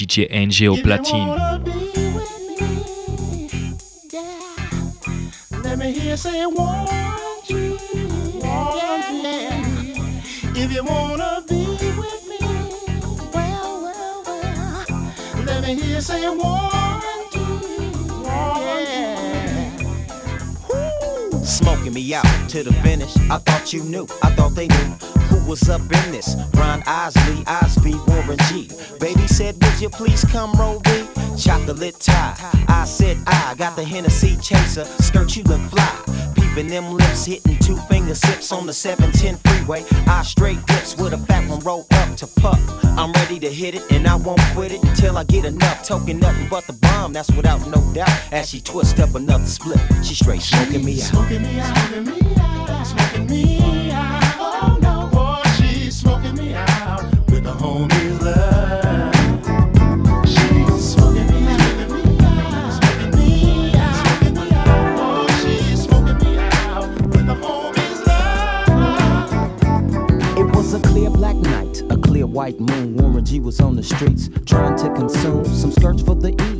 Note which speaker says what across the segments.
Speaker 1: DJ NG au platine.
Speaker 2: Let me hear say one G, yeah. If you wanna be with me, well, well, well. Let me hear say one G, yeah.
Speaker 3: Smoking me out to the finish. I thought you knew. I thought they knew who was up in this. Ron Isley, Osby, Warren G. Baby said, Would you please come roll me? Chocolate tie. I said, I got the Hennessy chaser. Skirt you look fly. Peeping them lips, hitting two finger sips on the 710 freeway. I straight dips with a fat one roll up to puff. I'm ready to hit it and I won't quit it until I get enough. Token nothing but the bomb, that's without no doubt. As she twist up another split, she straight smoking me out.
Speaker 2: Smoking me out, smoking me out, smoking me out.
Speaker 3: White moon. Warren G was on the streets trying to consume some skirts for the E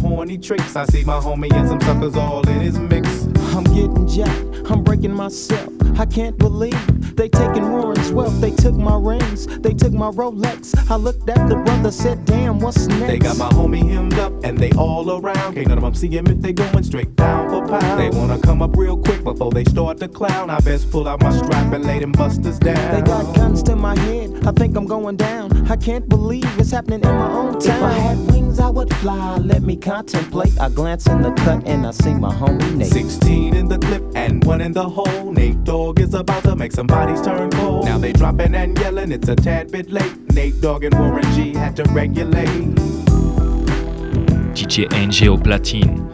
Speaker 4: horny tricks. I see my homie and some suckers all in his mix.
Speaker 3: I'm getting jacked, I'm breaking myself. I can't believe they taking Warren's wealth. They took my rings, they took my Rolex. I looked at the brother, said, damn, what's next?
Speaker 4: They got my homie hemmed up and they all around. Can't none of them see him if they going straight down pound. They wanna come up real quick before they start to clown. I best pull out my strap and lay them busters down.
Speaker 3: They got guns to my head. I think I'm going down. I can't believe it's happening in my own town. If I had wings, I would fly. Let me contemplate. I glance in the cut and I see my homie Nate.
Speaker 4: 16 in the clip and one in the hole. Nate Dogg is about to make some bodies turn cold. Now they dropping and yelling, it's a tad bit late. Nate Dogg and Warren G had to regulate.
Speaker 1: DJ NG au platine.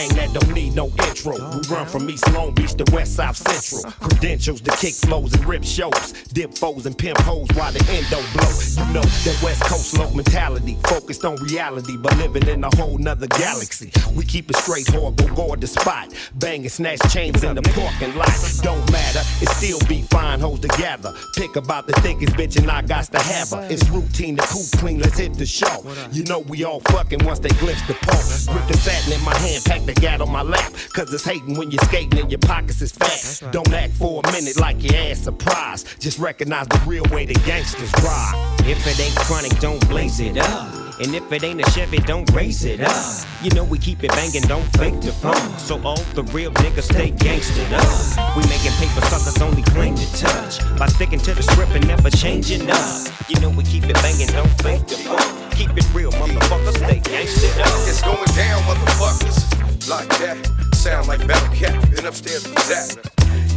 Speaker 5: Gang that don't need no We run from East Long Beach to West South Central. Credentials to kick flows and rip shows. Dip foes and pimp hoes while the endo blow. You know that West Coast low mentality. Focused on reality, but living in a whole nother galaxy. We keep it straight go guard the spot. Bang and snatch chains in the parking lot. Don't matter, it still be fine hoes together. Pick about the thickest bitch and I got to have her. It's routine to cool clean, let's hit the show. You know we all fucking once they glimpse the pole. Grip the satin in my hand, pack the gat on my lap. Cause it's hating when you're skating and your pockets is fat. Don't act for a minute like your ass surprised. Just recognize the real way the gangsters ride.
Speaker 6: If it ain't chronic, don't blaze it up. And if it ain't a Chevy, don't raise it up. You know we keep it banging, don't fake the funk. So all the real niggas stay gangstered up. We making paper suckers only claim to touch. By sticking to the script and never changing up. You know we keep it banging, don't fake the funk. Keep it real, motherfuckers, stay gangstered up.
Speaker 7: It's going down, motherfuckers. Like that. Sound like Battlecat and upstairs with Zach.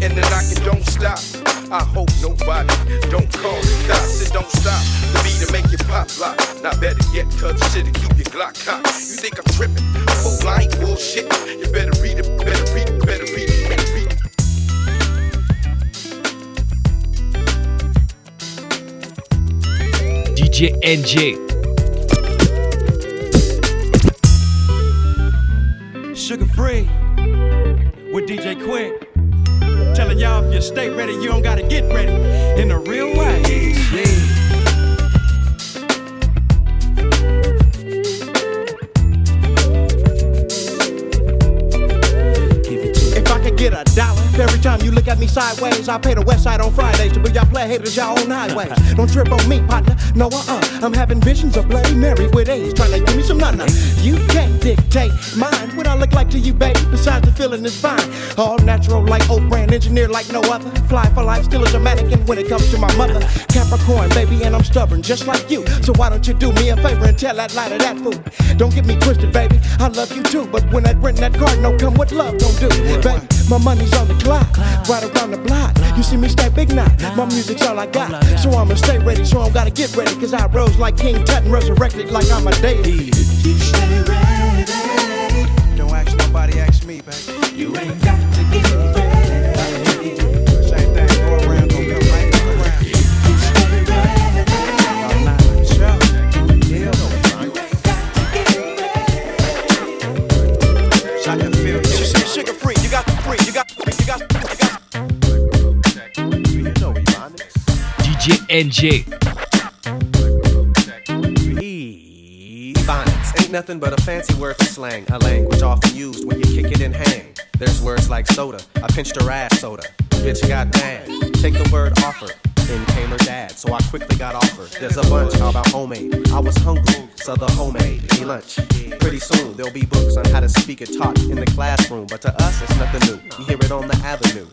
Speaker 7: And the knocking don't stop. I hope nobody don't call the cops. It don't stop. The beat to make you pop lock. Not better yet, cuz shit'll keep your Glock cocked. You think I'm tripping? Fool, I ain't bullshit. You better read it, better read it, better read it, better read it.
Speaker 1: DJ NG.
Speaker 8: Sugar free with DJ Quik. Telling y'all if you stay ready, you don't gotta get ready in a real way. Yeah. I get a dollar every time you look at me sideways, I pay the west side on Fridays to be y'all play haters y'all own highways. Don't trip on me, partner. No, uh uh.
Speaker 9: I'm having visions of Bloody Mary with A's trying to give me some nana. You can't dictate mine. What I look like to you, baby, besides the feeling is fine. All natural, like old brand engineer, like no other. Fly for life, still as dramatic, and when it comes to my mother. Capricorn, baby, and I'm stubborn, just like you. So why don't you do me a favor and tell that lie to that fool? Don't get me twisted, baby. I love you too, but when that rent that card no come, what love don't do, baby? My money's on the clock, right around the block. You see me stay big now. My music's all I got, so I'ma stay ready. So I'm gotta get ready, cause I rose like King Tut and resurrected like I'm a deity.
Speaker 8: Don't ask nobody, ask me, baby.
Speaker 9: You ain't got to get ready.
Speaker 8: Same thing, go around, go come right around. All night, for sure. Yeah. So I can feel you.
Speaker 9: Sugar free, you got free, you got free, you got you got.
Speaker 8: You know we bonded.
Speaker 1: DJ NJ.
Speaker 10: Nothing but a fancy word for slang, a language often used when you kick it and hang. There's words like soda, I pinched her ass soda. Bitch got mad, take the word offer. In came her dad, so I quickly got offered. There's a bunch, how about homemade? I was hungry, so the homemade, me lunch. Pretty soon there'll be books on how to speak it talk in the classroom, but to us it's nothing new. You hear it on the avenue,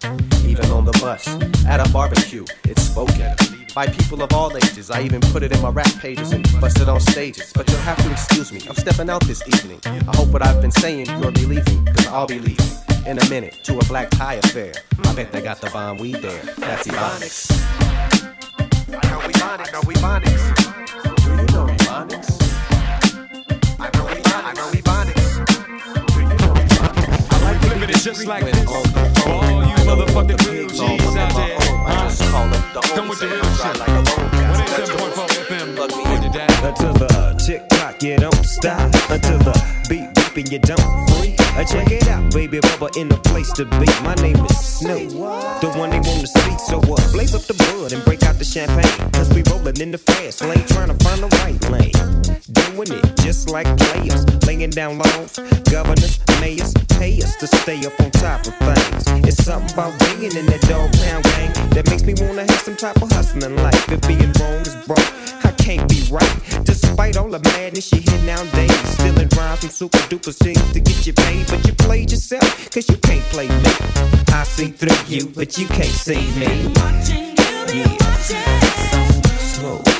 Speaker 10: even on the bus, at a barbecue, it's spoken by people of all ages. I even put it in my rap pages and busted on stages. But you'll have to excuse me, I'm stepping out this evening. I hope what I've been saying you're believing, cause I'll be leaving in a minute to a black tie affair. I bet they got the bomb weed there. That's Ebonics. I know Ebonics, I know Ebonics. Do you know Ebonics? I know Ebonics, I know Ebonics. Do you know Ebonics? I like to
Speaker 1: it just like this. For all you motherfucking real G's out there.
Speaker 10: home. Just call them the
Speaker 1: Come with the real shit.
Speaker 10: like a bone cat.
Speaker 1: 187.4 FM.
Speaker 10: Plug me
Speaker 1: Hold
Speaker 10: in.
Speaker 1: your dad.
Speaker 6: Until the tick tock, you don't stop. Until the beat beeping, you don't free. Check it out, baby, Bubba in the place to be. My name is Snoop, the one they wanna see. So uh, blaze up the bud and break out the champagne. Cause we rolling in the fast lane, trying to find the right lane. Doing it just like players, laying down laws. Governors, mayors, pay us to stay up on top of things. It's something about being in that dog pound gang that makes me wanna have some type of hustling life. If being wrong is broke, I can't be right. Despite all the madness you hear nowadays, stealing rhymes from super duper singers to get you paid, but you played yourself, cause you can't play me. I see through you, but you can't see me. Yeah. Slow.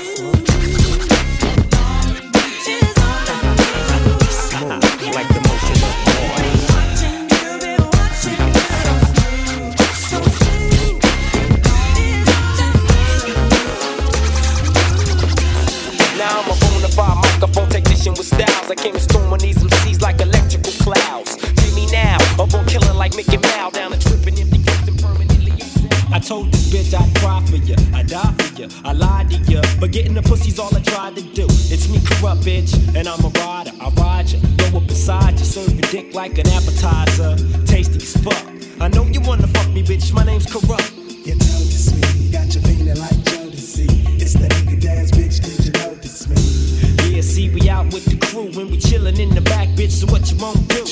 Speaker 11: You, I lied to you. But getting the pussy's all I tried to do. It's me, Kurupt bitch, and I'm a rider. I ride you, go up beside you, serve your dick like an appetizer. Tasty as fuck. I know you wanna fuck me, bitch. My name's Kurupt.
Speaker 12: You notice me, got your feeling like Jodeci. It's the nigga dance, bitch. Did you notice me?
Speaker 11: Yeah, see, we out with the crew and we chillin' in the back, bitch. So what you won't do?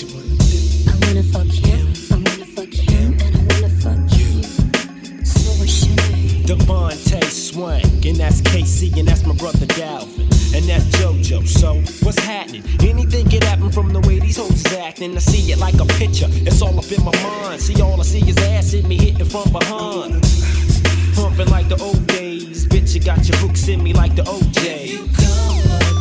Speaker 13: I wanna fuck him, I wanna fuck him, and I wanna fuck you. So what's your name?
Speaker 11: DeVante And that's K-Ci, and that's my brother Dalvin, and that's JoJo. So what's happening? Anything can happen from the way these hoes is acting. I see it like a picture, it's all up in my mind. See, all I see is ass hit me hitting from behind. Pumping like the old days, bitch. You got your hooks in me like the OJ.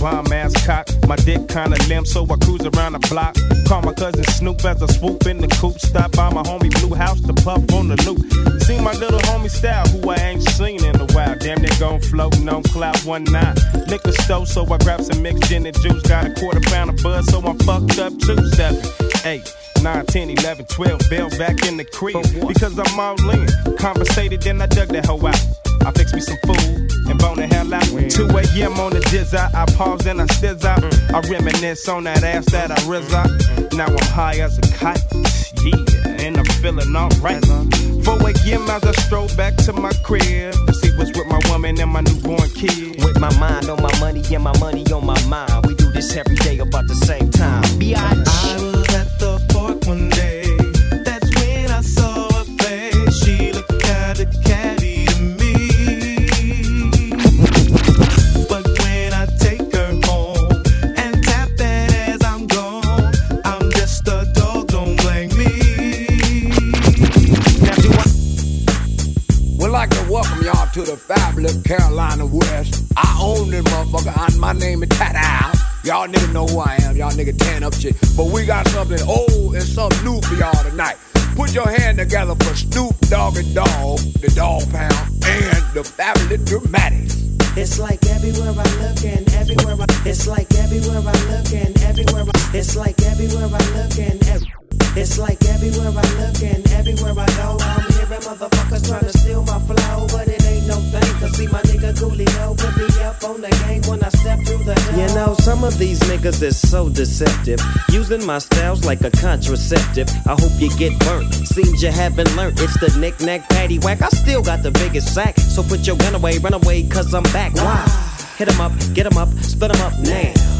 Speaker 14: Bomb ass cock. My dick kinda limp, so I cruise around the block. Call my cousin Snoop as I swoop in the coupe. Stop by my homie Blue House to puff on the loop. See my little homie style, who I ain't seen in a while. Damn, they gon' floating on cloud one nine. Liquor store, so I grab some mixed gin and juice. Got a quarter pound of buzz, so I'm fucked up two seven eight. 9, 10, 11, 12, Bill back in the crib. Because I'm all in. Conversated, then I dug that hoe out. I fix me some food and bone the hell out. 2 a.m. on the jizz out. I pause and I stiz out. Mm. I reminisce on that ass that I rizz out. Mm. Now I'm high as a kite. Yeah, and I'm feeling alright. 4 a.m. as I stroll back to my crib to see what's with my woman and my newborn kid.
Speaker 6: With my mind on my money and my money on my mind. We do this every day about the same time. Biatch.
Speaker 15: To
Speaker 16: the fabulous Carolina West. I own this motherfucker, and my name is Tat Y'all niggas know who I am. Y'all niggas tan up shit. But we got something old and something new for y'all tonight. Put your hand together for Snoop Dogg and Dog, the Dogg Pound, and the fabulous Dramatics.
Speaker 3: It's like everywhere I look and everywhere I It's like everywhere I look and everywhere I It's like everywhere I look and ev- It's like everywhere I look and everywhere I go I'm hearing motherfuckers trying to steal my flow But it ain't no thing Cause see my nigga Coolio Put me up on the game when I step through the door
Speaker 6: You know, some of these niggas is so deceptive. Using my styles like a contraceptive. I hope you get burnt. Seems you haven't learned. It's the knick-knack, patty whack. I still got the biggest sack. So put your gun away, run away, cause I'm back. Why? Hit 'em up, get 'em up, split 'em up now.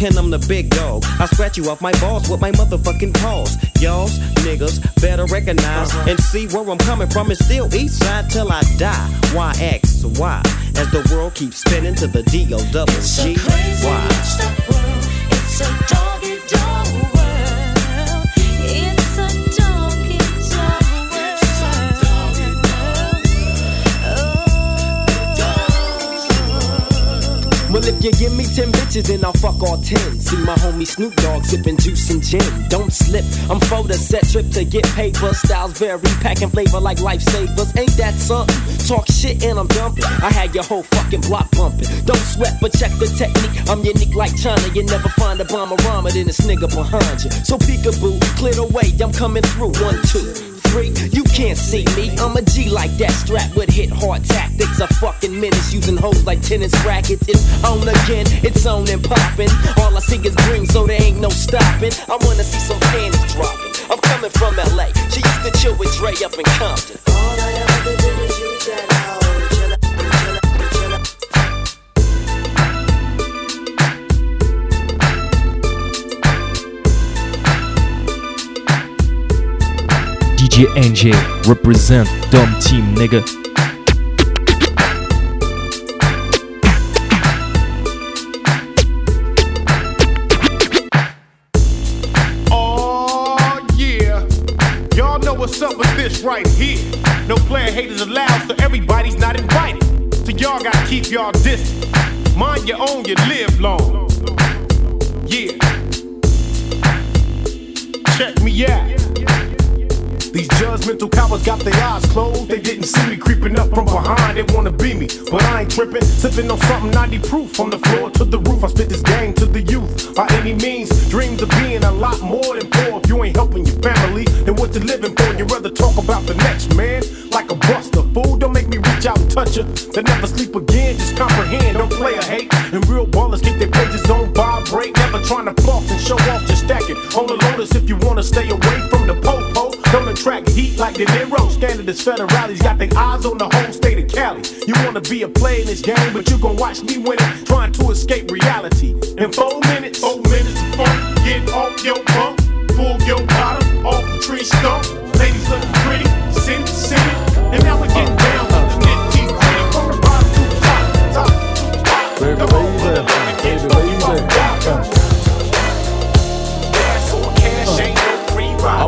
Speaker 6: And I'm the big dog. I scratch you off my balls with my motherfucking paws. Y'all's niggas better recognize uh-huh. and see where I'm coming from. and still east side till I die. Why X? Why? As the world keeps spinning to the D O double G. Why?
Speaker 17: It's a doggy dog
Speaker 11: if you give me 10 bitches, then I'll fuck all 10. See my homie Snoop Dogg sipping juice and gin. Don't slip, I'm for the set trip to get paper. Styles vary, packing flavor like lifesavers. Ain't that something? Talk shit and I'm dumping. I had your whole fucking block bumping. Don't sweat, but check the technique. I'm unique like China. You never find a bomber rhymer than this nigga behind you. So peekaboo, clear the way, I'm coming through. One, two You can't see me. I'm a G like that, strapped with hit hard tactics. A fucking menace using hoes like tennis rackets. It's on again, it's on and popping. All I see is green, so there ain't no stopping. I wanna see some panties dropping. I'm coming from LA. She used to chill with Dre up in Compton.
Speaker 3: All I ever do is use that hoe
Speaker 1: NJ represent Dumb Team, nigga.
Speaker 18: Oh yeah, y'all know what's up with this right here. No player haters allowed, so everybody's not invited. So y'all gotta keep y'all distance. Mind your own, you live long. Yeah. Check me out. Judgmental cowards got their eyes closed. They didn't see me creeping up from behind. They wanna be me, but I ain't tripping. Sipping on something 90 proof from the floor to the roof. I spit this game to the youth. By any means, dreams of being a lot more than poor. If you ain't helping your family, then what you living for? You rather talk about the next man like a buster. Fool, don't make me reach out and touch you. They never sleep again, just comprehend. Don't play a hate. And real ballers keep their pages on vibrate. Never trying to floss and show off, just stack it. On the lotus if you wanna stay away from the po-po. Don't attract heat like the Nero. Scandalous federales got their eyes on the whole state of Cali. You wanna be a player in this game, but you gon' watch me win it. Trying to escape reality. In four minutes, four minutes of fun. Get off your bump, pull your bottom off the tree stump. Ladies looking pretty, sin, sin. And now we're getting down to the nitty gritty. From the bottom to the top, top.
Speaker 19: Baby, baby, baby, baby.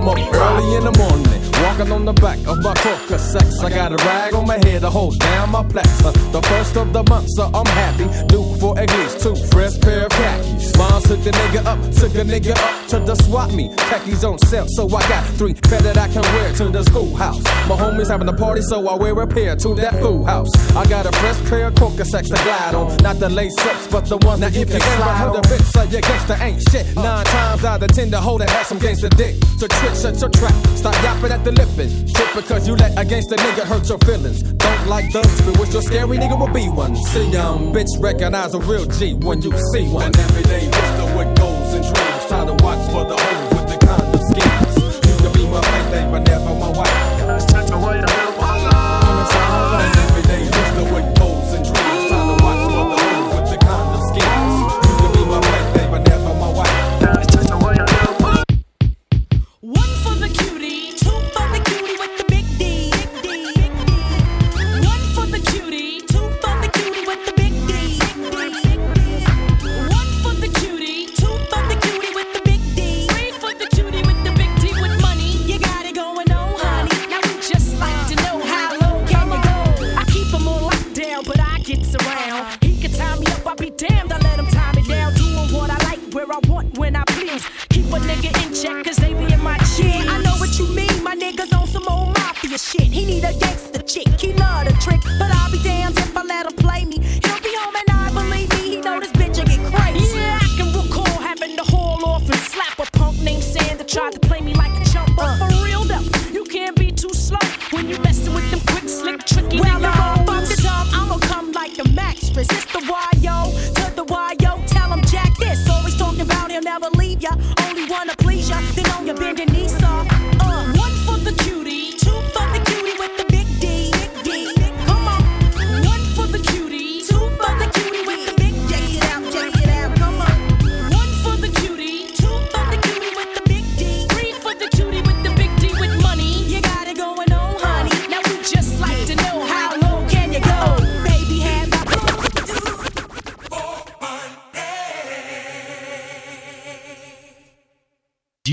Speaker 19: I'm up early in the morning, walking on the back of my coca.
Speaker 20: sex. I got a rag on my head to hold down my flex. Uh, the first of the month, so I'm happy. Due for at least two fresh pair of khakis. Mom took the nigga up, took a nigga up to the swap me. Khakis on sale, so I got three pair that I can wear to the schoolhouse. My homies having a party, so I wear a pair to that fool house. I got a fresh pair of coca sex to glide on. Not the lace ups, but the ones that you can slide on. The bitch say your gangsta ain't shit. Nine times out of ten, the hoe that has some gangsta dick. So trick, shut your trap. Stop yapping at the lippin'. Shit because you let against a gangsta nigga hurt your feelings. Don't like thugs, but wish your scary nigga will be one. See young bitch, recognize a real G when you see one. And every day, just what goes and dreams. Try to watch for the hoes with the condom schemes. You can be my plaything, but never my wife. And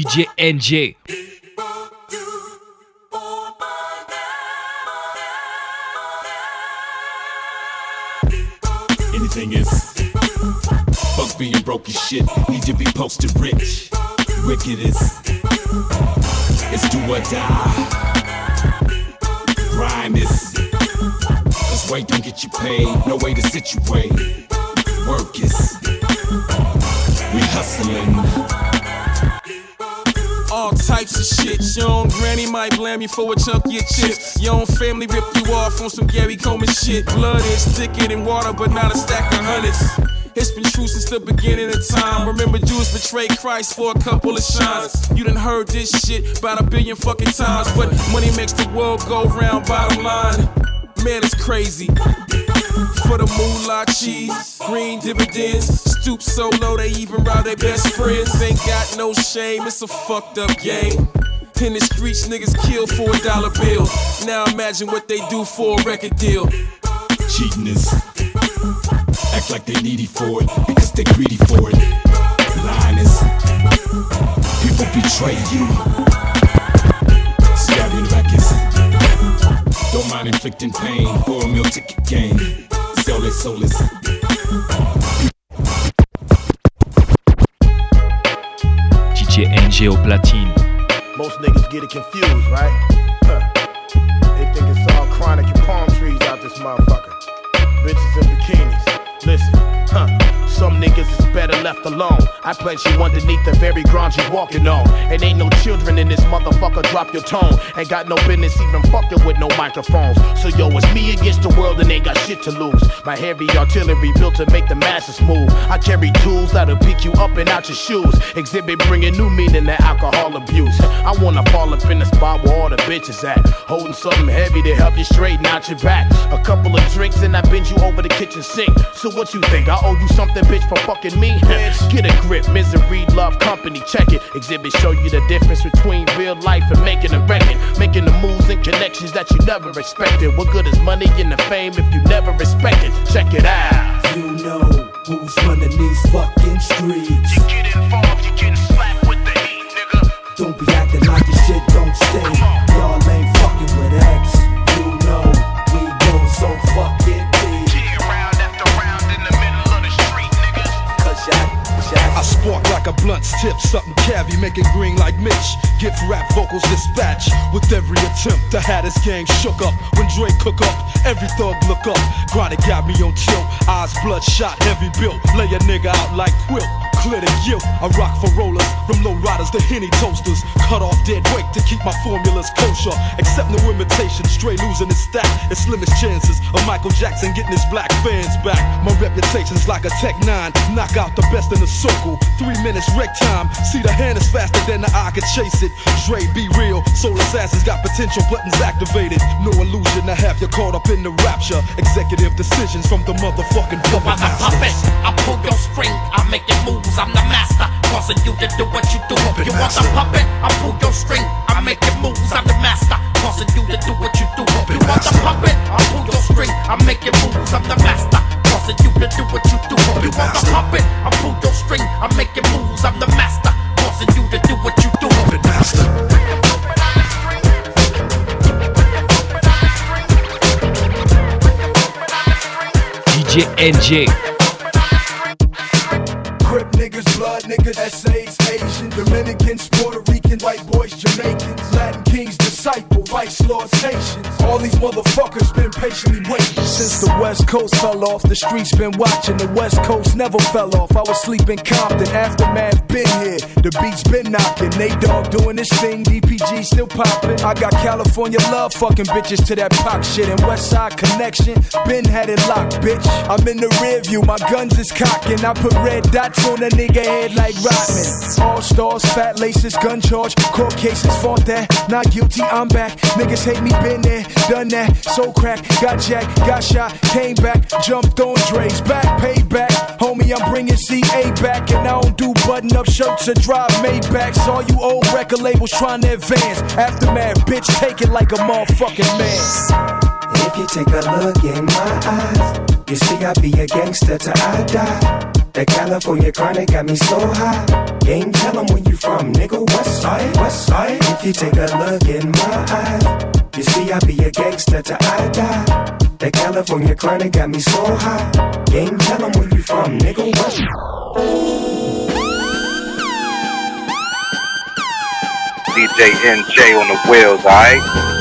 Speaker 1: DJ NJ.
Speaker 21: Anything is fuck being broke as shit. Need to be posted rich. Wicked is it's do or die. Grind is cause weight don't get you paid. No way to situate. Work is we hustling.
Speaker 22: Types of shit. Your own granny might blame you for a chunk of your chips. Your own family rip you off on some Gary Coleman shit. Blood is thicker than water, but not a stack of hundreds. It's been true since the beginning of time. Remember, Jews betrayed Christ for a couple of shines. You done heard this shit about a billion fucking times. But money makes the world go round, bottom line. Man, it's crazy. For the moolah cheese, green dividends. Stoop so low they even rob their best friends. Ain't got no shame, it's a fucked up game. In the streets, niggas kill for a dollar bill. Now imagine what they do for a record deal.
Speaker 21: Cheating is act like they needy for it because they greedy for it. Lying is people betray you. Stab you in the back is don't mind inflicting pain for a meal ticket game. Sell their soulless.
Speaker 1: DJ au platine.
Speaker 18: Most niggas get it confused, right? Huh. They think it's all chronic and palm trees out this motherfucker. Bitches in bikinis. Listen, huh? Some niggas is better left alone. I pledge you underneath the very ground you walking on. And ain't no children in this motherfucker, drop your tone. Ain't got no business even fucking with no microphones. So yo, it's me against the world and ain't got shit to lose. My heavy artillery built to make the masses move. I carry tools that'll pick you up and out your shoes. Xzibit bringing new meaning to alcohol abuse. I wanna fall up in the spot where all the bitches at. Holding something heavy to help you straighten out your back. A couple of drinks and I bend you over the kitchen sink. So what you think? I owe you something, bitch, for fucking me? Get a grip, misery, love, company, check it. Xzibit show you the difference between real life and making a record. Making the moves and connections that you never expected. What good is money and the fame if you never respect it? Check it out.
Speaker 23: You know who's running these fucking streets.
Speaker 18: You get involved, you getting slapped with the heat, nigga.
Speaker 23: Don't be acting like your shit don't stink. Y'all ain't Spark like a blunt's tip, something cavy,
Speaker 24: make it green like Mitch. Gift rap vocals dispatch with every attempt. The Hatters gang shook up when Dre cook up. Every thug look up. Grinded got me on tilt, eyes bloodshot, heavy built. Lay a nigga out like quilt. Clear the guilt. I rock for rollers from low riders to henny toasters. Cut off dead weight to keep my formulas kosher. Accept no imitation. Stray losing his stack. It's slimmest chances of Michael Jackson getting his black fans back. My reputation's like a Tech 9. Knock out the best in the circle. Three minutes wreck time. See the hand is faster than the eye can chase it. Dre, be real. Soul assassins got potential buttons activated. No illusion to have you caught up in the rapture. Executive decisions from the motherfucking puppet
Speaker 25: I'm a puppet. I pull your string, I make it moves. I'm the master, causing you to do what you do. You want the puppet? I pull your string, I make it moves.
Speaker 23: Motherfuckers been patiently waiting. Coast fell off, the streets been watching. The West Coast never fell off. I was sleeping Compton, aftermath been here. The beats been knocking. Nate Dogg doing his thing, DPG still popping. I got California love fucking bitches to that pop shit. And West Side Connection, been had it locked, bitch. I'm in the rear view, my guns is cocking. I put red dots on a nigga head like Rodman. All stars, fat laces, gun charge, court cases, fought that. Not guilty, I'm back. Niggas hate me, been there, done that. So crack, got jacked, got shot, came back, jumped on Dre's back, payback. Homie, I'm bringing CA back, and I don't do button up shirts or drive Maybachs. All you old record labels trying to advance. Aftermath, bitch, take it like a motherfucking man.
Speaker 6: If you take a look in my eyes, you see I be a gangster till I die. The California chronic got me so high. Game tell 'em where you from, nigga. West side, west side. If you take a look in my eyes, you see I be a gangster till I die. The California chronic got me so high. Game tell 'em where you from, nigga. West.
Speaker 26: DJ NJ on the wheels, alright?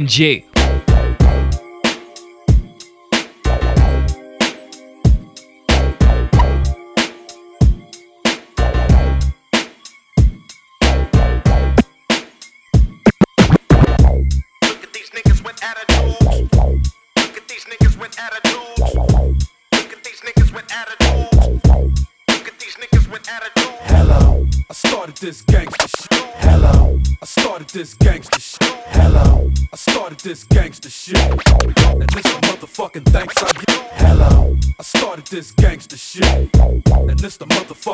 Speaker 27: NJ.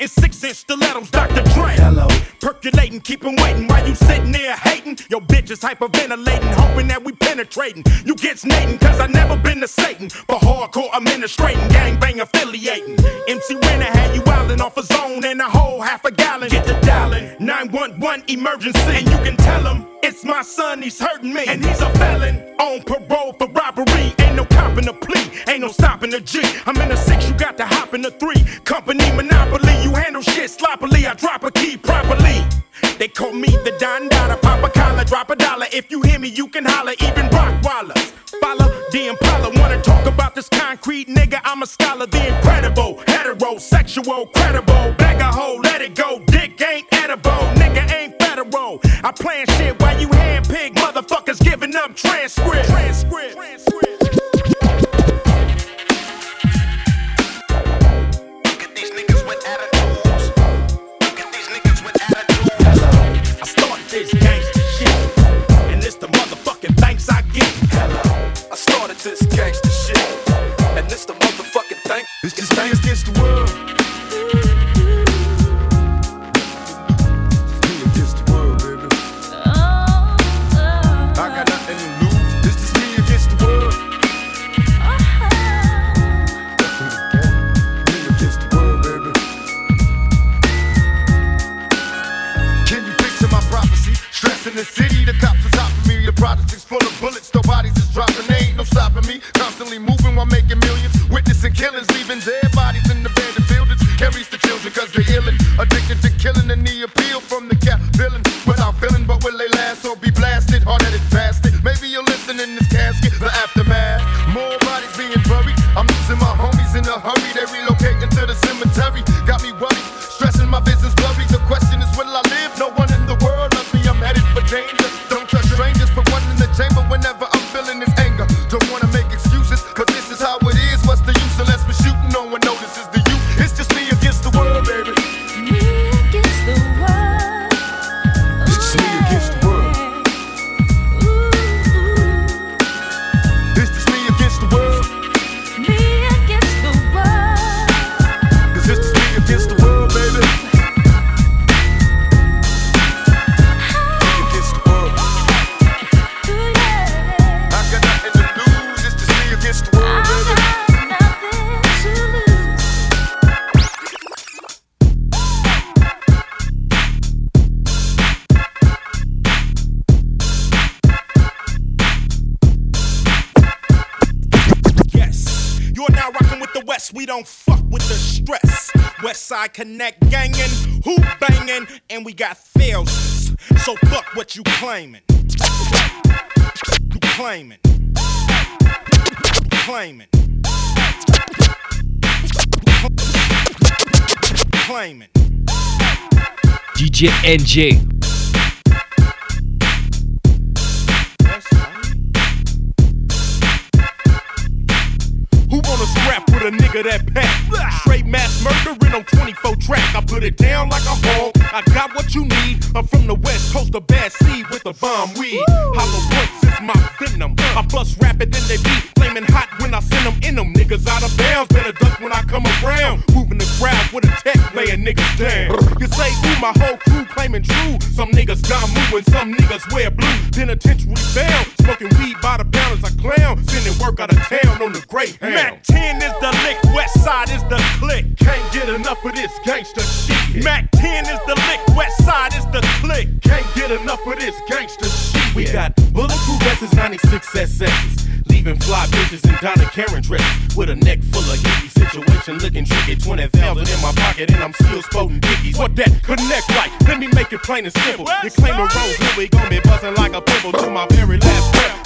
Speaker 26: In six inch stilettos, Dr. Dre. Hello. Percolating, keep 'em waiting while you sitting there hating. Your bitch is hyperventilating, hoping that we penetrating. You get snating, cause I never been to Satan. But hardcore administrating, gangbang affiliating. MC Renner had you wildin' off a zone and a whole half a gallon. Get the dialing 911 emergency. And you can tell him it's my son, he's hurting me. And he's a felon on parole for robbery. Ain't no copping a plea, ain't no stopping the G. I'm in a six, you got to hop in the three. Company monopoly, handle shit sloppily. I drop a key properly. They call me the Don Dada, pop a collar, drop a dollar. If you hear me, you can holler, even Rockwallers. Follow the Impala, wanna talk about this concrete nigga? I'm a scholar, the incredible, heterosexual, credible. Bag a hoe, let it go. Dick ain't edible, nigga ain't federal. I plan shit while you handpick motherfuckers giving up transcript. Transcript. I gangster shit, and it's the motherfucking thanks I get.
Speaker 28: I started this gangster shit. And this the motherfucking thank.
Speaker 29: It's just thanks against the world. City, the cops top of me. The projects full of bullets,
Speaker 26: Connect gangin', who bangin', and we got thousands. So fuck what you claiming. You claiming. You claiming. Claiming.
Speaker 1: DJ NJ.
Speaker 26: Wanna scrap with a nigga that pack? Straight mass murdering on 24 track. I put it down like a hog. I got what you need. I'm from the west coast of bad seed with a bomb weed. Hollow points is my venom. I bust rapid than they be. Flaming hot when I send them in them. Niggas out of bounds. Better duck when I come around. Moving the crowd with a tech
Speaker 18: laying niggas down. You say, ooh, my whole crew claiming true. Some niggas got moving, some niggas wear blue. Penitentiary bound, smoking weed by the pound as a clown. Sending work out of town on the Greyhound. Mack 10 is the lick, West Side is the click. Can't get enough of this gangster shit. Mack 10 is the lick, West Side is the click. Can't get enough of this gangster shit. We got bulletproof vests, 96 SS's. Leaving fly bitches in Donna Karan dresses. With a neck full of hippie situation looking tricky. 20,000 in my pocket and I'm still sporting dickies. What that connect like? Let me make it plain and simple. You claim a rose, here we gon' be buzzing like a pimple to my very last breath.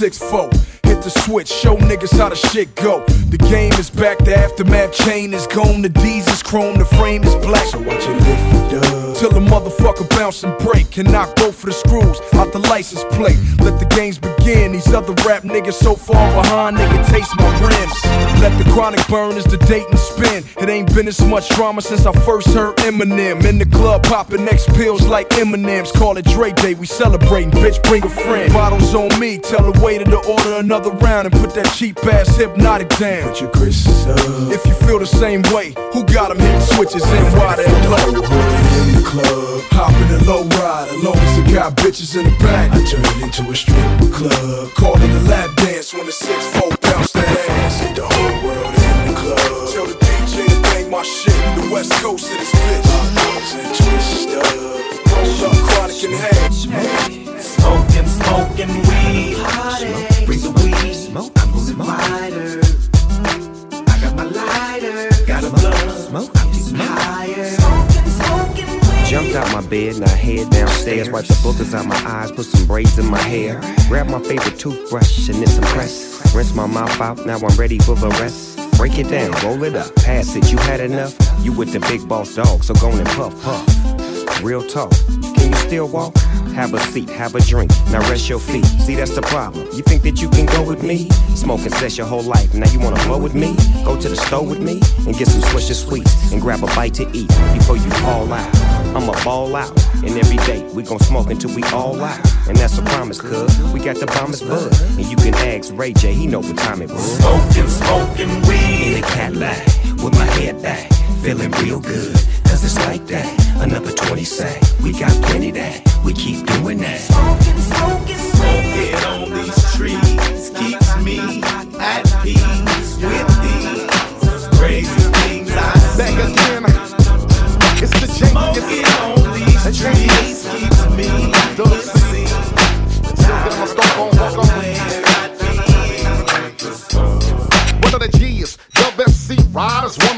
Speaker 23: Rag off the 6-4. Hit the switch, show niggas how the shit go. The game is back, the aftermath chain is gone. The D's is chrome, the frame is black. So watch it lift it up. Till the motherfucker bounce and break. And knock both of the screws out the license plate. Let the games begin. These other rap niggas so far behind, nigga taste my rims. Let the chronic burn as the date and spin. It ain't been as much drama since I first heard Eminem. In the club, popping next pills like M&M's. Call it Dre Day, we celebrating. Bitch, bring a friend. Bottles on me, tell the waiter to order another round and put that cheap ass Hpnotiq down. Put your Chris's up. If you feel the same way, who got them hitting switches in why they play? In the club, hopping a low ride, as long as it got bitches in the back. I turn it into a strip club. Call it a lap dance when the six folk bounce that ass. The whole world in the club. Tell the DJ to bang my shit. The West Coast of this bitch. Bottles and twist up. Roll up, chronic and hash.
Speaker 30: Smoking, smoking weed. Bring the weed. Smoke. I'm moving lighter. I got my lighter. Got a blunt. Smoke. I'm getting higher. Smoking, smoking.
Speaker 6: Jumped out my bed, and I head downstairs. Wipe the boogers out my eyes, put some braids in my hair. Grab my favorite toothbrush and then some press. Rinse my mouth out, now I'm ready for the rest. Break it down, roll it up, pass it. You had enough? You with the big boss dog, so go on and puff, puff. Real talk, can you still walk? Have a seat, have a drink, now rest your feet. See, that's the problem. You think that you can go with me? Smoking cess your whole life, now you wanna blow with me? Go to the store with me and get some Swisher sweets and grab a bite to eat before you fall out. I'ma ball out, and every day we gon' smoke until we all out. And that's a promise, cuz we got the bombest bud. And you can ask Ray J, he know what time it was.
Speaker 30: Smoking, smoking weed.
Speaker 6: In a Cadillac, with my head back, feeling real good. Cause it's like that. Another 20 say, we got plenty that. We keep doing that.
Speaker 30: Smoking, smoking, smoking on these trees keeps me at peace with these crazy things I
Speaker 18: Back again. It's the J.
Speaker 30: Smoking on these trees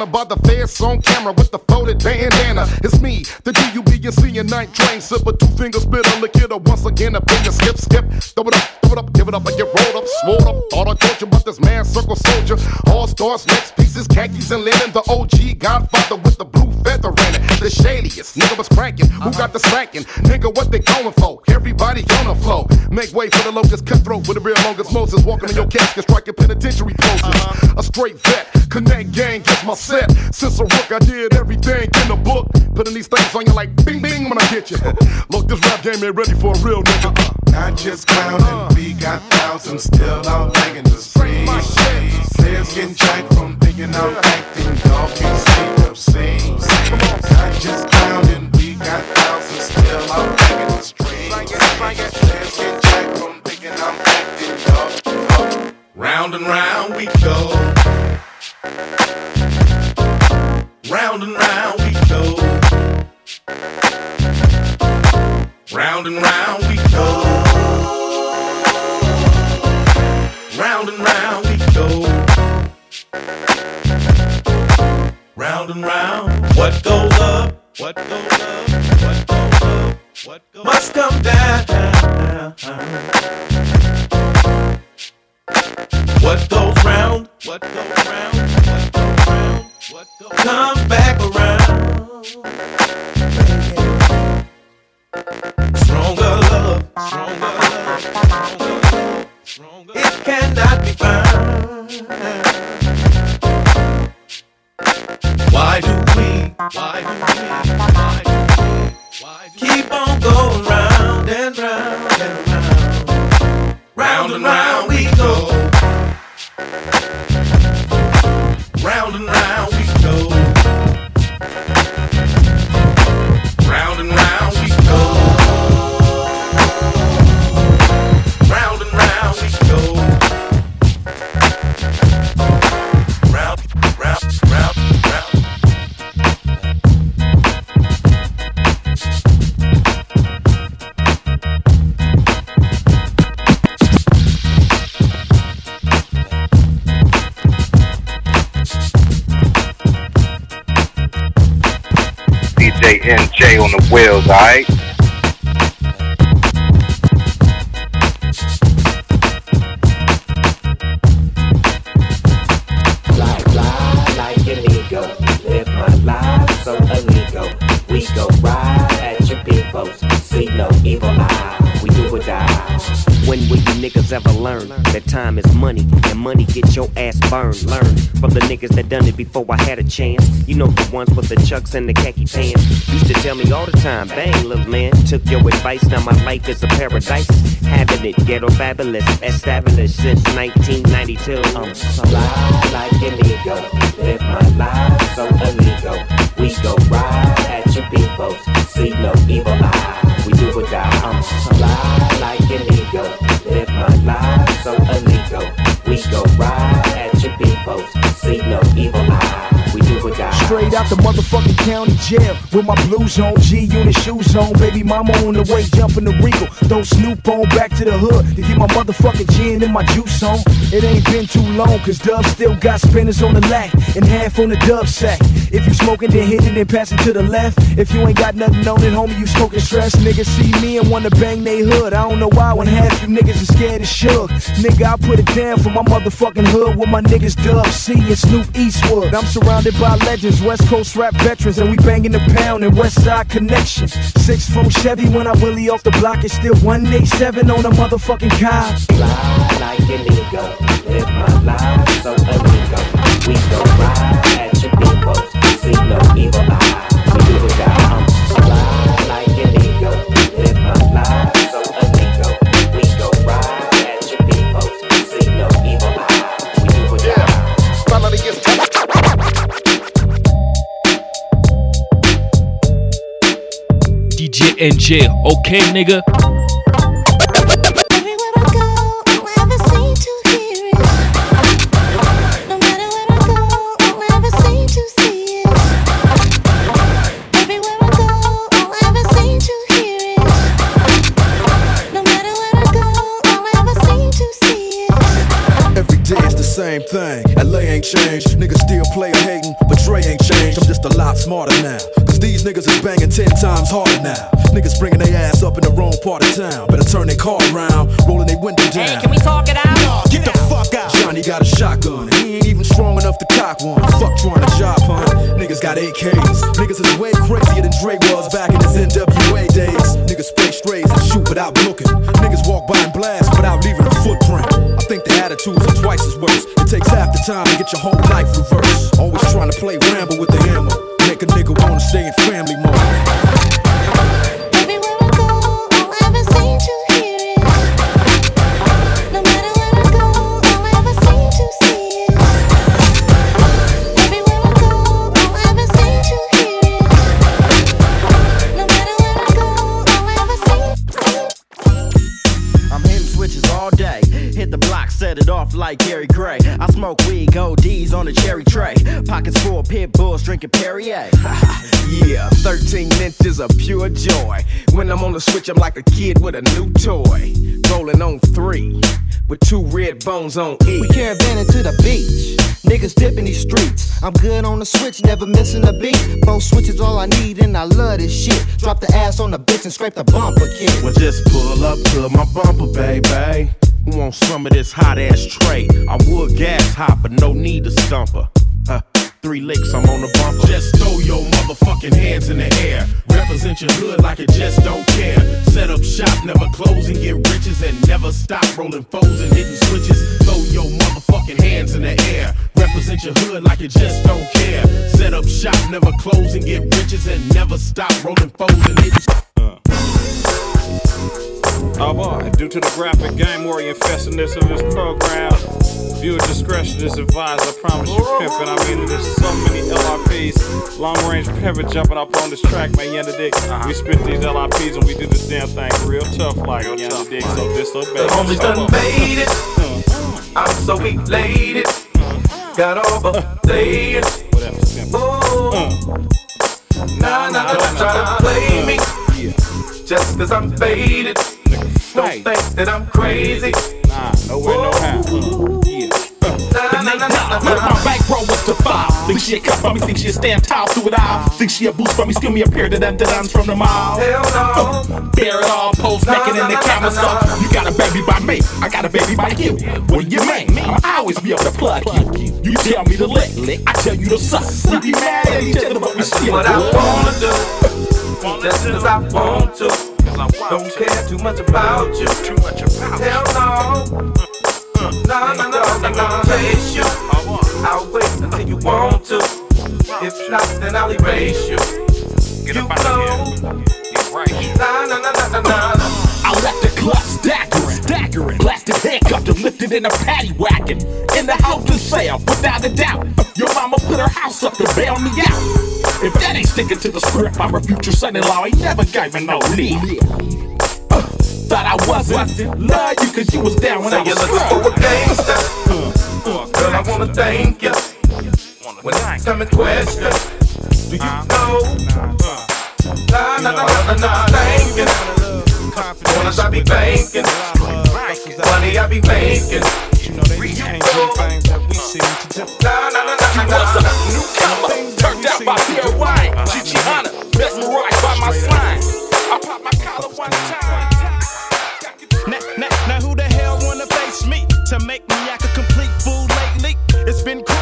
Speaker 29: riders, wanna the fast on camera with the folded bandana. It's me, the D-U-B-and-C and night train sipper, two fingers spitter, lick it up once again, in your skip, skip. Throw it up, throw it up, give it up, and get rolled up, swole up. Thought I told you about this man, circle soldier. All stars, next pieces, khakis and linen. The OG Godfather with the blue feather in it. The shadiest, nigga was cranking. Who got the smacking? Nigga, what they going for? Everybody on the flow. Make way for the locust cutthroat with the real longest Moses. Walking in your casket, striking penitentiary poses. Uh-huh. A straight vet, connect gang, gets my set. Since a rook, I did everything in the book. Putting these things on you like bing bing when I hit you. Look, this rap game ain't ready for a real nigga. Uh-uh.
Speaker 30: Not just clowning, we got thousands still out banging the streets. Players getting jacked from thinking I'm acting, dog can't up scenes. Not just clowning, we got thousands still out banging the streets. Players getting jacked from thinking I'm acting, dog. Round and round we go. Round and round we go. Round and round we go. Round and round we go. Round and round. What goes up? What goes up? What goes up? What goes Must come down. What goes round? What goes round? What goes round? What goes comes back around. Stronger love, stronger love, stronger love, stronger It cannot be found. Why do we Why do we? Keep on going round and round and round. Round and round. Round and round we go.
Speaker 31: Niggas ever learn that time is money and money get your ass burned? Learn from the niggas that done it before chance. You know the ones with the chucks and the khaki pants. Used to tell me all the time, bang, little man. Took your advice, now my life is a paradise. Having it ghetto fabulous, established since 1992. I'm so
Speaker 6: Fly like eagle. Live my life so illegal. We go right at your peoples. See no evil eye. We do or die. I'm so fly like eagle. Live my life so illegal. We go right at your peoples. See no evil eye. We do or die.
Speaker 23: Straight out the motherfucking county jail with my blues on, G unit shoes on, baby mama on the way jumping the Regal. Throw Snoop on back to the hood to get my motherfucking gin and my juice on. It ain't been too long, cause Dub still got spinners on the lack and half on the dub sack. If you smoking, then hit it and pass it to the left. If you ain't got nothing on it, homie, you smoking stress. Niggas see me and wanna bang they hood. I don't know why when half you niggas are scared as shook. Nigga, I put it down for my motherfucking hood with my niggas Dub C and Snoop Eastwood. I'm surrounded by legends, West Coast rap veterans, and we banging the pound and West Side connection. Six four Chevy when I willie off the block, it's still 187 on a motherfucking car.
Speaker 6: Fly like an eagle. Live my life so illegal. We go right at your peoples. See no evil eye. DJ jail. okay, nigga? Everywhere I go, I never seen to hear it. No matter where I go, I never seen to see it. Everywhere I go, I ever seen
Speaker 32: to hear
Speaker 13: it. No matter where I go, I never seen to see it.
Speaker 23: Every day it's the same thing. LA ain't changed. Niggas still play hating, but Dre ain't changed. I'm just a lot smarter now. These niggas is banging 10 times harder now. Niggas bringing their ass up in the wrong part of town. Better turn their car around, rolling their window down.
Speaker 24: Hey, can we talk it out?
Speaker 23: Nah, get the fuck out. Johnny got a shotgun. He ain't even strong enough to cock one. Fuck trying to job hunt. Niggas got AKs. Niggas is way crazier than Dre was back in his NWA days. Niggas spray strays and shoot without looking. Niggas walk by and blast without leaving a footprint. I think the attitudes are twice as worse. It takes half the time to get your whole life reversed. Always trying to play ramble with the hammer. Make a nigga wanna stay family mode.
Speaker 33: Pit drinking Perrier.
Speaker 11: Yeah, 13 inches of pure joy. When I'm on the switch, I'm like a kid with a new toy. Rolling on three, with two red bones on E.
Speaker 34: We caravanning to the beach. Niggas dipping these streets. I'm good on the switch, never missing a beat. Both switches all I need, and I love this shit. Drop the ass on the bitch and scrape the bumper kid.
Speaker 18: Well, just pull up to my bumper, baby. Who want some of this hot ass tray? I would gas hot, but no need to stump her.
Speaker 35: Three licks, I'm on the bumper.
Speaker 18: Just throw your motherfucking hands in the air. Represent your hood like you just don't care. Set up shop, never close and get riches and never stop rolling foes and hitting switches. Throw your motherfucking hands in the air. Represent your hood like you just don't care. Set up shop, never close and get riches and never stop rolling foes and hitting
Speaker 36: Oh boy, due to the graphic game warrior infestedness of this program, viewer discretion is advised. I promise you, pimpin'. I mean, there's so many LRPs, long range pimpin' jumping up on this track, man. You dig? Uh-huh. We spit these LRPs and we do this damn thing real tough, like you dig? So disobey.
Speaker 11: The homies done made it. Uh-huh. I'm so elated. Got overplayed. Ooh. Uh-huh. Nah, nah, nah, nah, try to play me. Just cause I'm faded. Don't think that I'm crazy.
Speaker 36: Nah, nowhere, no how.
Speaker 11: Uh, nah, nah, nah, nah,
Speaker 37: Look,
Speaker 11: nah.
Speaker 37: my bankroll was to five. Think she a cut from me, think she a stand tall through it all. Think she a boost from me, skill me a pair of them dance from the mall.
Speaker 11: Hell no.
Speaker 37: Bear it all, pose naked in the camera stuff. You got a baby by me, I got a baby by you. What do you mean? I'll always be able to plug you. You tell me to lick, lick, I tell you to suck. We be mad at each other, but we still
Speaker 11: What I wanna do. Just cause I want to. Don't care too much about you. Too much about Hell no. No, no, no, no, no. Chase you. I'll wait until you want to. If not, then I'll erase you. Get you know. Nah, nah, nah, nah, nah, nah.
Speaker 37: I left the club staggering, staggering. Plastic handcuffed and lifted in a paddy wagon. In the house to sale, without a doubt. Your mama put her house up to bail me out. If that ain't sticking to the script, I'm a future son-in-law. Ain't never gave me no lead. Uh, thought I wasn't. Love you cause you was down when I
Speaker 11: Say
Speaker 37: was
Speaker 11: looking for a gangster. Girl, I wanna thank you. When it's coming question, do you know? Nah, nah, nah, nah, nah, nah, thanking. Wanna I be banking? Money I be making. You know they can't do things that we seem to do. Nah, nah, nah, nah, nah,
Speaker 37: was a
Speaker 11: nah.
Speaker 37: newcomer, turned out by pure wine. Gigi Hunter, mesmerized by my slime. I pop my collar one time.
Speaker 14: Now, now, now who the hell wanna face me to make me act a complete fool lately? It's been cool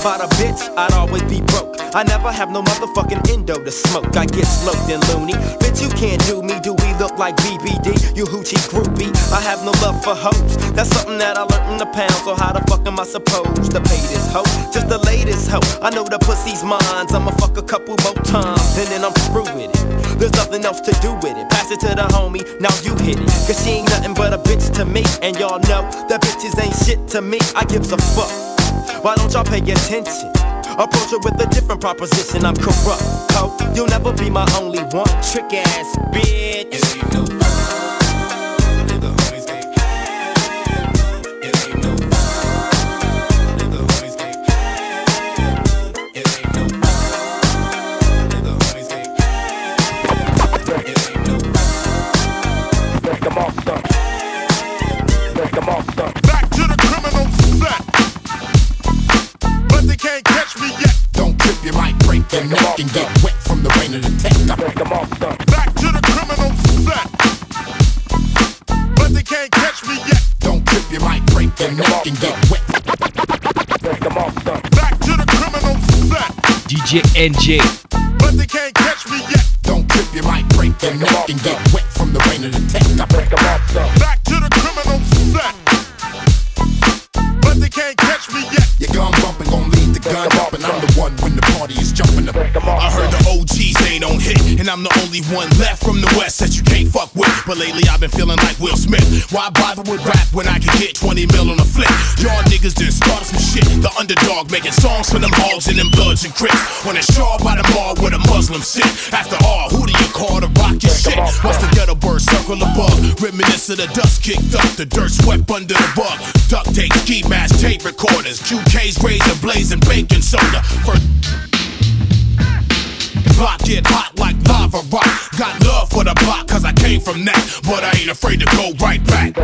Speaker 38: about
Speaker 39: a
Speaker 11: bitch, I'd always be broke. I never have no motherfucking endo to smoke. I get sloped and loony. Bitch, you can't do me. Do we look like BBD? You hoochie groupie. I have no love for hoes. That's something that I learned in the pound. So how the fuck am I supposed to pay this hoe? Just the latest hoe. I know the pussy's mine. I'ma fuck a couple more times and then I'm through with it. There's nothing else to do with it. Pass it to the homie. Now you hit it. Cause she ain't nothing but a bitch to me. And y'all know that bitches ain't shit to me. I gives a fuck. Why don't y'all pay attention? Approach it with a different proposition. I'm corrupt, ho. You'll never be my only one. Trick ass bitch.
Speaker 40: Might break your neck and get wet from the rain of the tech.
Speaker 29: Back to the criminal set. But they can't catch me yet.
Speaker 40: Don't trip, you might break your neck and get wet.
Speaker 29: Back to the criminal set.
Speaker 1: DJ NJ.
Speaker 29: But they can't catch me yet.
Speaker 40: Don't trip, you might break your neck and get wet from the rain of the tech. I break them off.
Speaker 29: Back to the criminal set. But they can't catch me yet.
Speaker 40: Your gun bumping gon' lead the gun
Speaker 18: On hit, and I'm the only one left from the West that you can't fuck with. But lately I've been feeling like Will Smith. Why bother with rap when I can get 20 mil on a flip? Y'all niggas done started some shit. The underdog making songs for them hogs and them bloods and crips. On a shawl by the mall where the Muslims sit. After all, who do you call to rock your shit? Once the ghetto bird circle above, reminisce of the dust kicked up, the dirt swept under the rug. Duct tape, ski mask, tape recorders, QK's razor and baking soda. First block get hot like lava rock. Got love for the block cause I came from that, but I ain't afraid to go right back.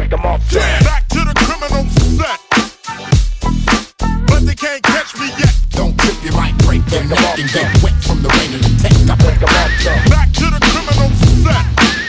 Speaker 29: Yeah. Back to the criminal set. But they can't catch me yet.
Speaker 40: Don't trip, you might break your neck and get wet from the rain of the tech.
Speaker 29: Back to the criminal set.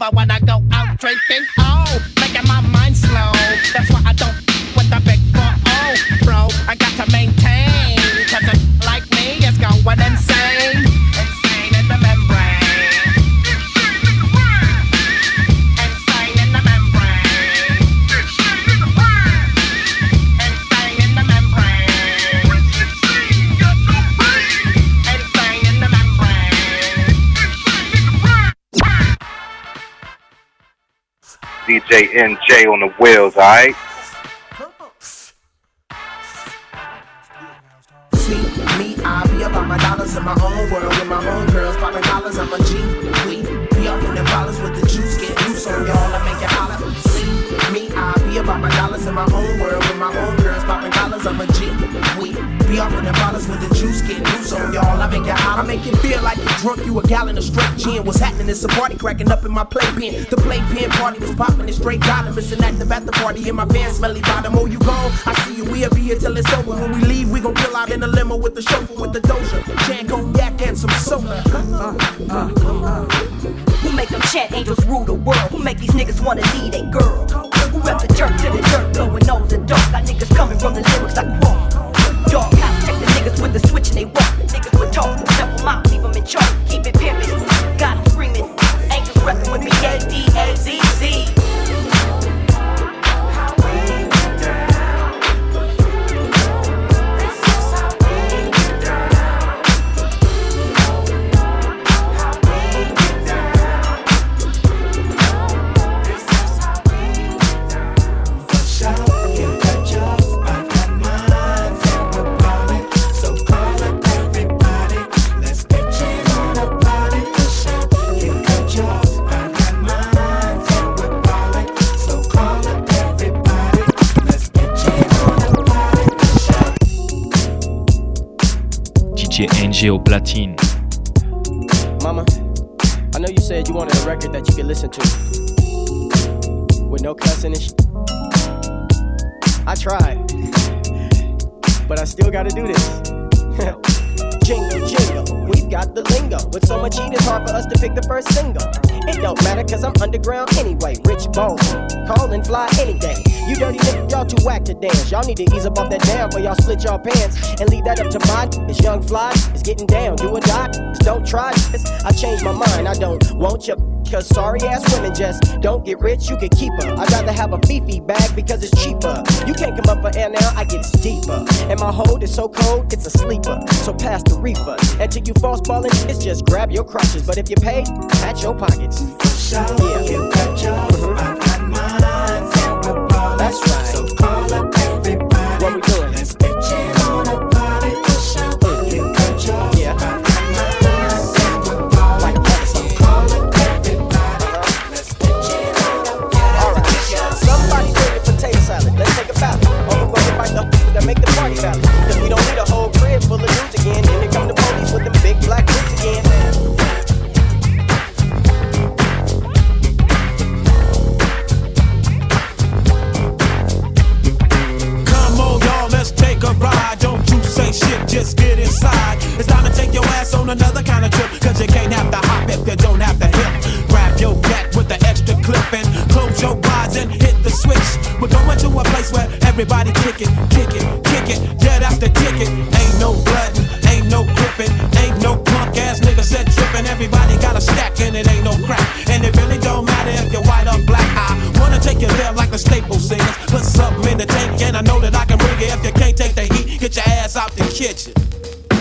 Speaker 25: All when I go out drinking oh
Speaker 41: DJ NJ on the wheels, alright?
Speaker 42: Me, I be about my dollars in my own world with my own girls, popping. I'm a G. We be up in the with the juice, loose on y'all about my dollars in my own world with my own girls, popping collars. I'm a G. We be up in the bottles with the juice, get loose on y'all. I make it hot. I make it feel like you're drunk, you a gallon of straight gin. What's happening? It's a party cracking up in my playpen. The playpen party was popping and straight got him. It's an active at the party in my pants, smelly bottom. Oh, you gone? I see you. We'll be here till it's over. When we leave, we gon' kill out in a limo with the chauffeur with the doja. Chan cognac and some soda.
Speaker 43: Uh, uh, uh, Who make them chat angels rule the world? Who make these niggas wanna lead a girl? Who rep the dirt to the dirt, blowing nose and dope? Got niggas coming from the lyrics like whoa. Dog house, check the niggas with the switch and they walk. Niggas with talk, step them out, leave them in charge. Keep it pimpin', got 'em screaming. Angels reppin' with me, A-D-A-Z-Z.
Speaker 44: Mama, I know you said you wanted a record that you could listen to with no cussing and sh- I tried, but I still gotta do this. jingle, jingle, we've got the lingo. With so much heat, it's hard for us to pick the first single. It don't matter, cause I'm underground anyway. Rich bones, call and fly any day. You dirty niggas, y'all too whack to dance. Y'all need to ease up off that down for y'all split y'all pants and leave that up to mine. It's young fly it's getting down. Do or die, don't try this. I changed my mind, I don't want you. Cause sorry ass women just don't get rich, you can keep her. I'd rather have a Fifi bag because it's cheaper. You can't come up for air now, I get deeper. And my hold is so cold, it's a sleeper. So pass the reefer. And till you false ballin', it's just grab your crutches. But if you pay, pat your pockets. Yeah. Mhm. That's
Speaker 18: another kind of trip. Cause you can't have the hop if you don't have the hip. Grab your gat with the extra clip and close your eyes and hit the switch. We're going to a place where everybody kick it, kick it, kick it. Yeah, that's the ticket. Ain't no blood, ain't no gripping, ain't no punk ass nigga said tripping. Everybody got a stack and it ain't no crack. And it really don't matter if you're white or black. I wanna take you there like the staple singers. Put something in the tank and I know that I can bring it. If you can't take the heat, get your ass out the kitchen.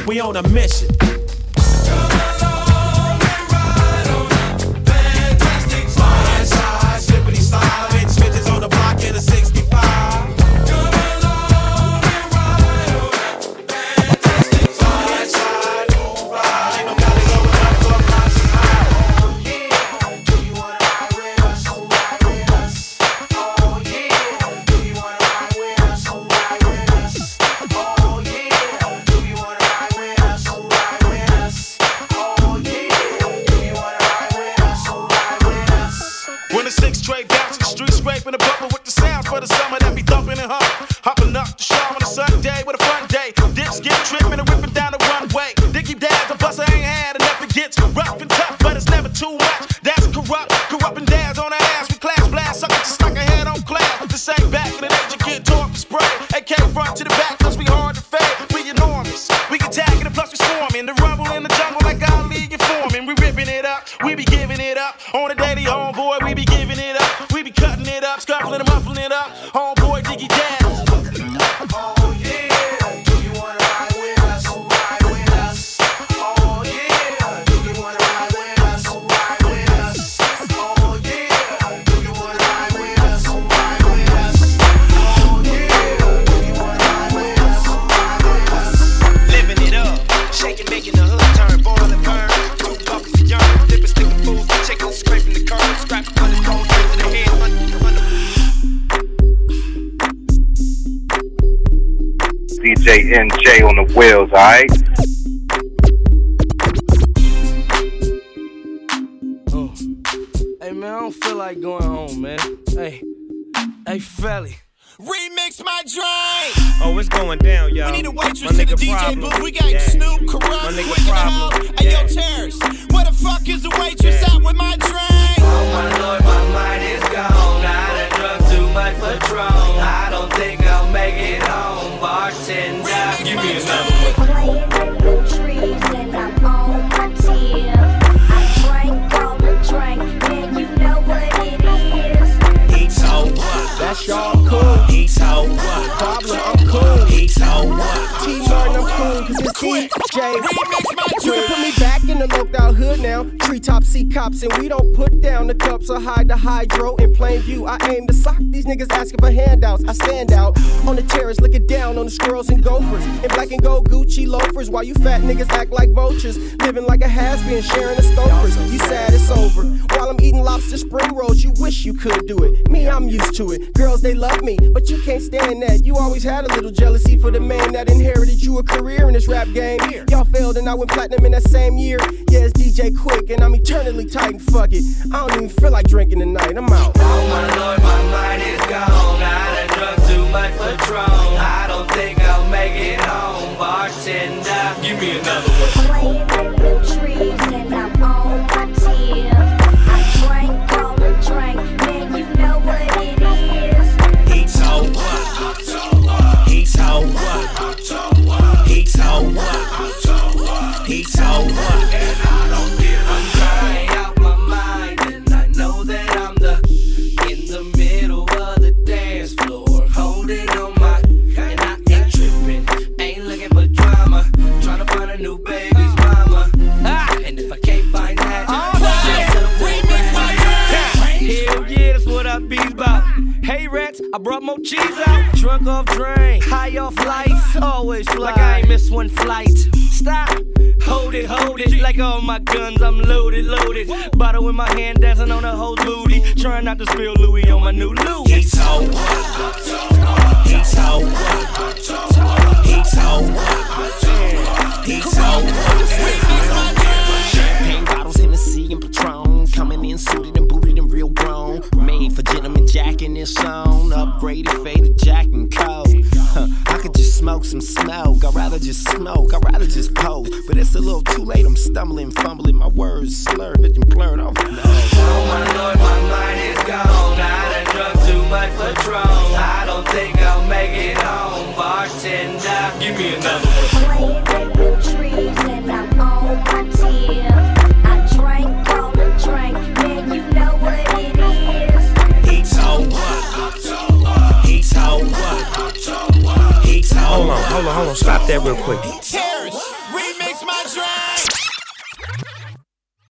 Speaker 18: We on a mission.
Speaker 41: NJ on the wheels, alright? Oh.
Speaker 45: Hey man, I don't feel like going home, man. Hey, hey, Felly.
Speaker 6: Remix my drink.
Speaker 5: Oh, it's going down, y'all.
Speaker 6: We need a waitress
Speaker 5: My
Speaker 6: to the
Speaker 5: nigga
Speaker 6: DJ booth. We got
Speaker 5: Yeah.
Speaker 44: See cops, and we don't put down the cups or hide the hydro in plain view. I aim to sock these niggas asking for handouts. I stand out on the terrace, looking down on the squirrels and gophers. In black and gold Gucci loafers, while you fat niggas act like vultures. Living like a has been, sharing the stokers. You sad it's over. While I'm eating lobster spring rolls, you wish you could do it. Me, I'm used to it. Girls, they love me, but you can't stand that. You always had a little jealousy for the man that inherited you a career in this rap game. Y'all failed and I went platinum in that same year. Yeah, it's DJ Quik, and I'm eternally tight and fuck it. I don't even feel like drinking tonight. I'm out.
Speaker 43: Oh my lord, my mind is gone. I done drunk too much Patron. I don't think I'll make it home. Bartender, give me another one.
Speaker 14: Drunk off drain, high off life, always fly. Like I ain't miss one flight. Stop, hold it, hold it. Like all my guns, I'm loaded, loaded. Bottle in my hand, dancing on a whole booty. Trying not to spill Louis on my new Louis.
Speaker 46: He's so what? He's so what? He's so what? He's so what?
Speaker 11: Champagne bottles, Hennessy and Patron. Coming in suited and booted and real grown. Made for gentlemen Jack in this song. Upgraded, faded Jack and Coke. Huh, I could just smoke some smoke. I'd rather just smoke. I'd rather just pose. But it's a little too late. I'm stumbling, fumbling. My words slurred, vision blurred. Oh no.
Speaker 43: Oh my lord, my mind is gone. I done drunk too much Patron. I don't think I'll make it home. Bartender, give me another one.
Speaker 46: He's
Speaker 14: Hold on, hold on, hold on. Stop that real quick.